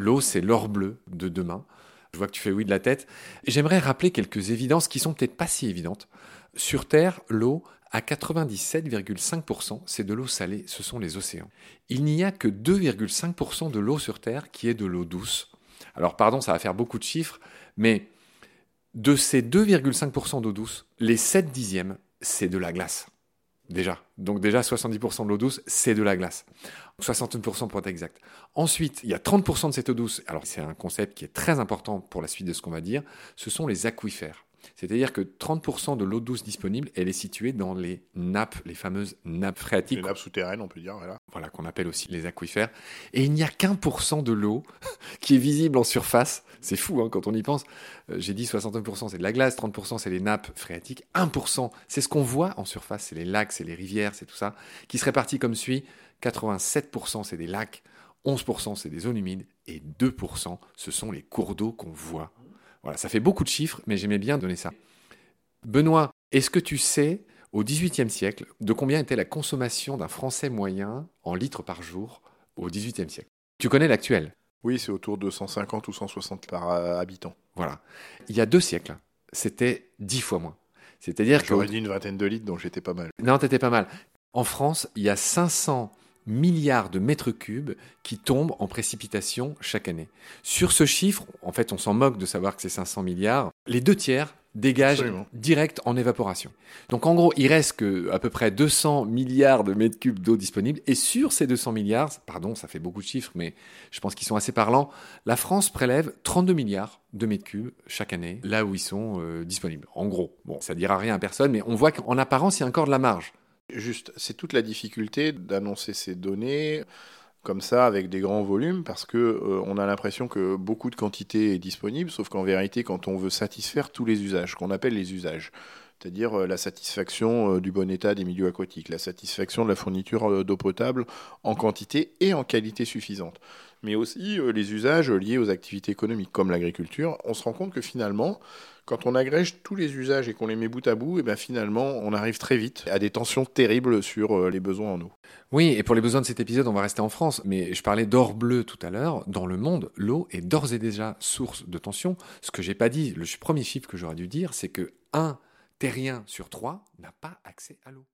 L'eau, c'est l'or bleu de demain. Je vois que tu fais oui de la tête. J'aimerais rappeler quelques évidences qui sont peut-être pas si évidentes. Sur Terre, l'eau, à 97,5%, c'est de l'eau salée, ce sont les océans. Il n'y a que 2,5% de l'eau sur Terre qui est de l'eau douce. Alors pardon, ça va faire beaucoup de chiffres, mais de ces 2,5% d'eau douce, les 7 dixièmes, c'est de la glace. Déjà. Donc déjà 70% de l'eau douce, c'est de la glace. 60% pour être exact. Ensuite, il y a 30% de cette eau douce. Alors c'est un concept qui est très important pour la suite de ce qu'on va dire. Ce sont les aquifères. C'est-à-dire que 30% de l'eau douce disponible, elle est située dans les nappes, les fameuses nappes phréatiques. Les nappes souterraines, on peut dire, voilà. Voilà, qu'on appelle aussi les aquifères. Et il n'y a qu'un pour cent de l'eau qui est visible en surface. C'est fou hein, quand on y pense. Euh, j'ai dit 69% c'est de la glace, 30% c'est les nappes phréatiques, 1% c'est ce qu'on voit en surface, c'est les lacs, c'est les rivières, c'est tout ça, qui se répartit comme suit. 87% c'est des lacs, 11% c'est des zones humides et 2% ce sont les cours d'eau qu'on voit voilà, ça fait beaucoup de chiffres, mais j'aimais bien donner ça. Benoît, est-ce que tu sais, au XVIIIe siècle, de combien était la consommation d'un Français moyen en litres par jour au XVIIIe siècle? Tu connais l'actuel? Oui, c'est autour de 150 ou 160 par euh, habitant. Voilà. Il y a deux siècles, c'était dix fois moins. C'est-à-dire que. J'aurais dit une vingtaine de litres, donc j'étais pas mal. Non, t'étais pas mal. En France, il y a 500 milliards de mètres cubes qui tombent en précipitation chaque année. Sur ce chiffre, en fait, on s'en moque de savoir que c'est 500 milliards. Les deux tiers dégagent direct en évaporation. Donc en gros, il reste que à peu près 200 milliards de mètres cubes d'eau disponibles. Et sur ces 200 milliards, pardon, ça fait beaucoup de chiffres, mais je pense qu'ils sont assez parlants. La France prélève 32 milliards de mètres cubes chaque année, là où ils sont euh, disponibles. En gros, bon, ça dira rien à personne, mais on voit qu'en apparence, il y a encore de la marge. C'est toute la difficulté d'annoncer ces données comme ça avec des grands volumes parce que euh, a l'impression que beaucoup de quantité est disponible, sauf qu'en vérité, quand on veut satisfaire tous les usages, qu'on appelle les usages, c'est-à-dire euh, la satisfaction euh, du bon état des milieux aquatiques, la satisfaction de la fourniture d'eau potable en quantité et en qualité suffisante, mais aussi les usages liés aux activités économiques comme l'agriculture, on se rend compte que finalement, quand on agrège tous les usages et qu'on les met bout à bout, et eh bien finalement, on arrive très vite à des tensions terribles sur euh, les besoins en eau. Oui, et pour les besoins de cet épisode, on va rester en France. Mais je parlais d'or bleu tout à l'heure. Dans le monde, l'eau est d'ores et déjà source de tension. Ce que j'ai pas dit, le premier chiffre que j'aurais dû dire, c'est que un terrien sur trois n'a pas accès à l'eau.